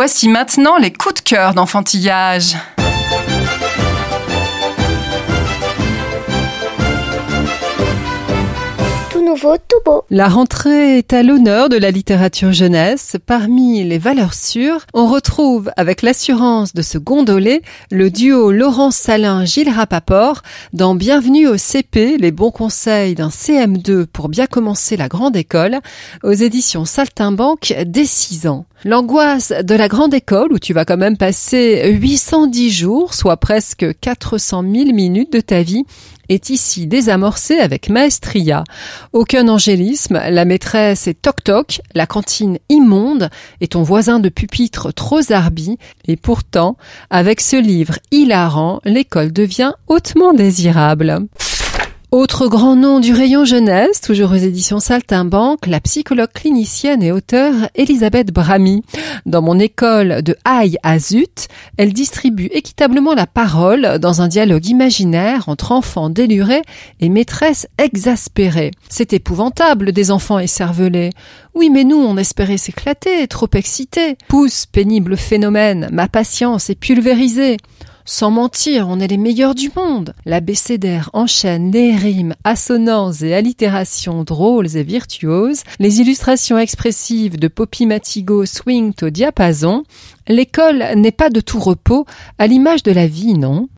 Voici maintenant les coups de cœur d'enfantillage. La rentrée est à l'honneur de la littérature jeunesse. Parmi les valeurs sûres, on retrouve avec l'assurance de se gondoler le duo Laurent Salin-Gilles Rapaport dans Bienvenue au CP, les bons conseils d'un CM2 pour bien commencer la grande école aux éditions Saltimbanque dès 6 ans. L'angoisse de la grande école où tu vas quand même passer 810 jours, soit presque 400 000 minutes de ta vie, est ici désamorcée avec maestria. Aucun angélisme, la maîtresse est toc-toc, la cantine immonde et ton voisin de pupitre trop zarbi. Et pourtant, avec ce livre hilarant, l'école devient hautement désirable. Autre grand nom du rayon jeunesse, toujours aux éditions Saltimbanque, la psychologue clinicienne et auteure Elisabeth Bramy. Dans mon école de Haï à Zut, elle distribue équitablement la parole dans un dialogue imaginaire entre enfants délurés et maîtresses exaspérées. C'est épouvantable des enfants écervelés. Oui, mais nous, on espérait s'éclater, trop excités. Pousse, pénible phénomène, ma patience est pulvérisée. Sans mentir, on est les meilleurs du monde. L'abécédaire enchaîne les rimes, assonances et allitérations drôles et virtuoses. Les illustrations expressives de Poppy Matigo swingent au diapason. L'école n'est pas de tout repos, à l'image de la vie, non?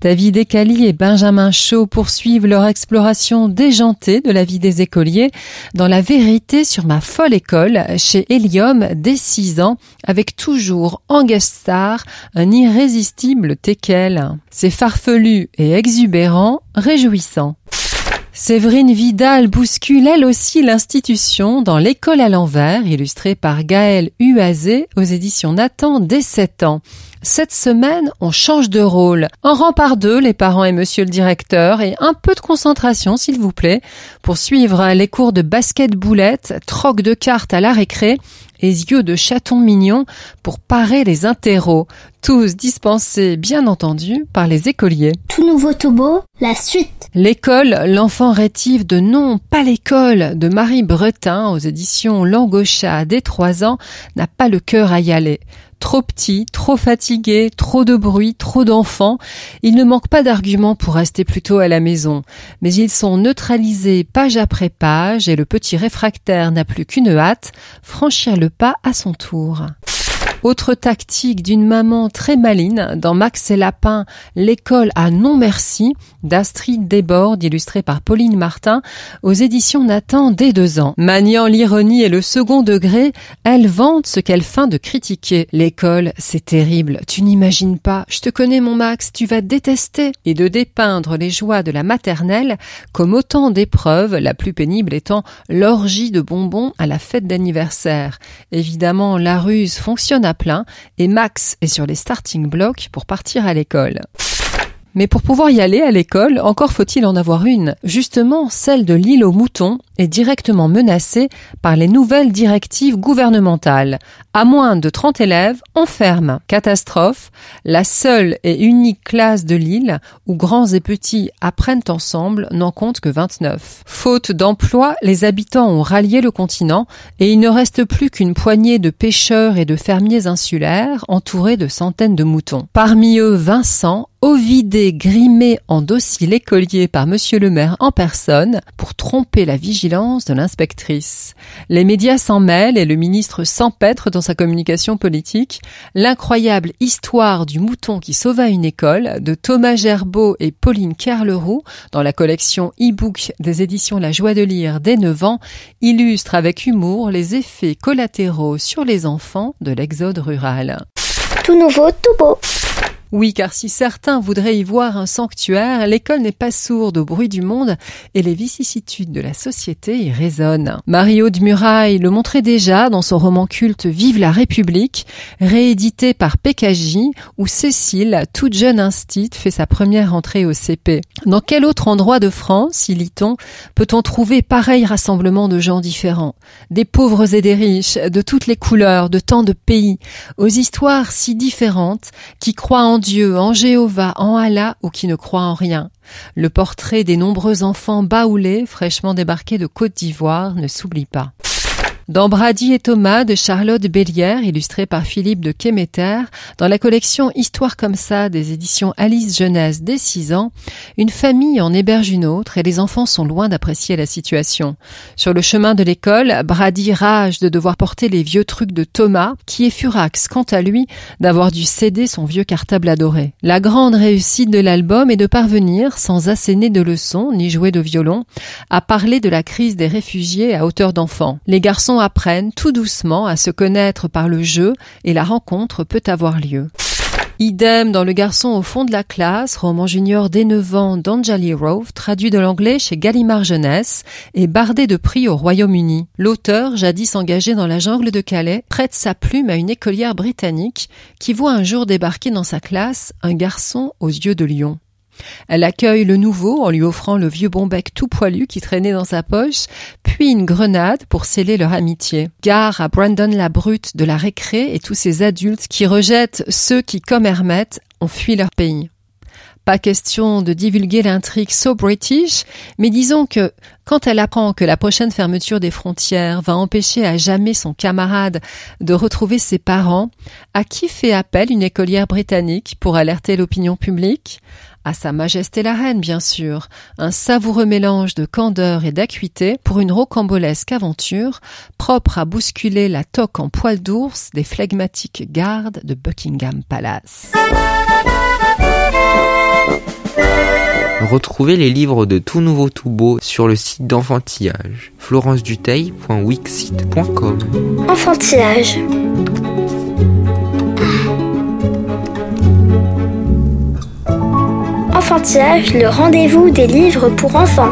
David Ecali et Benjamin Shaw poursuivent leur exploration déjantée de la vie des écoliers dans La vérité sur ma folle école chez Helium dès 6 ans avec toujours en star un irrésistible Tekel. C'est farfelu et exubérant, réjouissant. Séverine Vidal bouscule elle aussi l'institution dans L'école à l'envers, illustrée par Gaël Huazé aux éditions Nathan dès 7 ans. Cette semaine, on change de rôle. Un rang par deux, les parents et monsieur le directeur, et un peu de concentration, s'il vous plaît, pour suivre les cours de basket boulette, troc de cartes à la récré et yeux de chaton mignon pour parer les interros, tous dispensés, bien entendu, par les écoliers. Tout nouveau beau, la suite. L'école, l'enfant rétive de non, pas l'école, de Marie Bretin aux éditions Langochat dès trois ans, n'a pas le cœur à y aller trop petit, trop fatigué, trop de bruit, trop d'enfants, il ne manque pas d'arguments pour rester plutôt à la maison, mais ils sont neutralisés page après page et le petit réfractaire n'a plus qu'une hâte, franchir le pas à son tour. Autre tactique d'une maman très maline dans Max et Lapin, l'école à non merci d'Astrid Desbordes, illustrée par Pauline Martin, aux éditions Nathan dès deux ans. Maniant l'ironie et le second degré, elle vante ce qu'elle feint de critiquer. L'école, c'est terrible, tu n'imagines pas, je te connais mon Max, tu vas détester, et de dépeindre les joies de la maternelle comme autant d'épreuves, la plus pénible étant l'orgie de bonbons à la fête d'anniversaire. Évidemment, la ruse fonctionne plein et Max est sur les starting blocks pour partir à l'école. Mais pour pouvoir y aller à l'école, encore faut-il en avoir une. Justement, celle de l'île aux moutons est directement menacée par les nouvelles directives gouvernementales. À moins de 30 élèves, on ferme. Catastrophe, la seule et unique classe de l'île où grands et petits apprennent ensemble n'en compte que 29. Faute d'emploi, les habitants ont rallié le continent et il ne reste plus qu'une poignée de pêcheurs et de fermiers insulaires entourés de centaines de moutons. Parmi eux, Vincent, Ovidé grimé en dossier l'écolier par monsieur le maire en personne pour tromper la vigilance de l'inspectrice. Les médias s'en mêlent et le ministre s'empêtre dans sa communication politique. L'incroyable histoire du mouton qui sauva une école de Thomas Gerbeau et Pauline Kerleroux dans la collection e-book des éditions La Joie de lire dès 9 ans illustre avec humour les effets collatéraux sur les enfants de l'exode rural. Tout nouveau, tout beau. Oui, car si certains voudraient y voir un sanctuaire, l'école n'est pas sourde au bruit du monde et les vicissitudes de la société y résonnent. Mario de Muraille le montrait déjà dans son roman culte Vive la République, réédité par PKJ, où Cécile, toute jeune instite, fait sa première entrée au CP. Dans quel autre endroit de France, y lit-on, peut-on trouver pareil rassemblement de gens différents, des pauvres et des riches, de toutes les couleurs, de tant de pays, aux histoires si différentes, qui croient en Dieu, en Jéhovah, en Allah ou qui ne croient en rien. Le portrait des nombreux enfants baoulés, fraîchement débarqués de Côte d'Ivoire, ne s'oublie pas. Dans Brady et Thomas de Charlotte Bélière, illustré par Philippe de Kéméter, dans la collection Histoire comme ça des éditions Alice Jeunesse dès 6 ans, une famille en héberge une autre et les enfants sont loin d'apprécier la situation. Sur le chemin de l'école, Brady rage de devoir porter les vieux trucs de Thomas, qui est furax quant à lui d'avoir dû céder son vieux cartable adoré. La grande réussite de l'album est de parvenir, sans asséner de leçons ni jouer de violon, à parler de la crise des réfugiés à hauteur d'enfant. Les garçons apprennent tout doucement à se connaître par le jeu et la rencontre peut avoir lieu. Idem dans Le garçon au fond de la classe, roman junior dès 9 ans d'Anjali Rove, traduit de l'anglais chez Gallimard Jeunesse et bardé de prix au Royaume-Uni. L'auteur, jadis engagé dans la jungle de Calais, prête sa plume à une écolière britannique qui voit un jour débarquer dans sa classe un garçon aux yeux de lion. Elle accueille le nouveau en lui offrant le vieux bombec tout poilu qui traînait dans sa poche, puis une grenade pour sceller leur amitié. Gare à Brandon la brute de la récré et tous ces adultes qui rejettent ceux qui, comme Hermette, ont fui leur pays. Pas question de divulguer l'intrigue so british, mais disons que quand elle apprend que la prochaine fermeture des frontières va empêcher à jamais son camarade de retrouver ses parents, à qui fait appel une écolière britannique pour alerter l'opinion publique? À Sa Majesté la Reine, bien sûr, un savoureux mélange de candeur et d'acuité pour une rocambolesque aventure propre à bousculer la toque en poil d'ours des flegmatiques gardes de Buckingham Palace. Retrouvez les livres de Tout Nouveau Tout Beau sur le site d'enfantillage florenceduteil.wixsite.com Enfantillage. Enfantillage, le rendez-vous des livres pour enfants.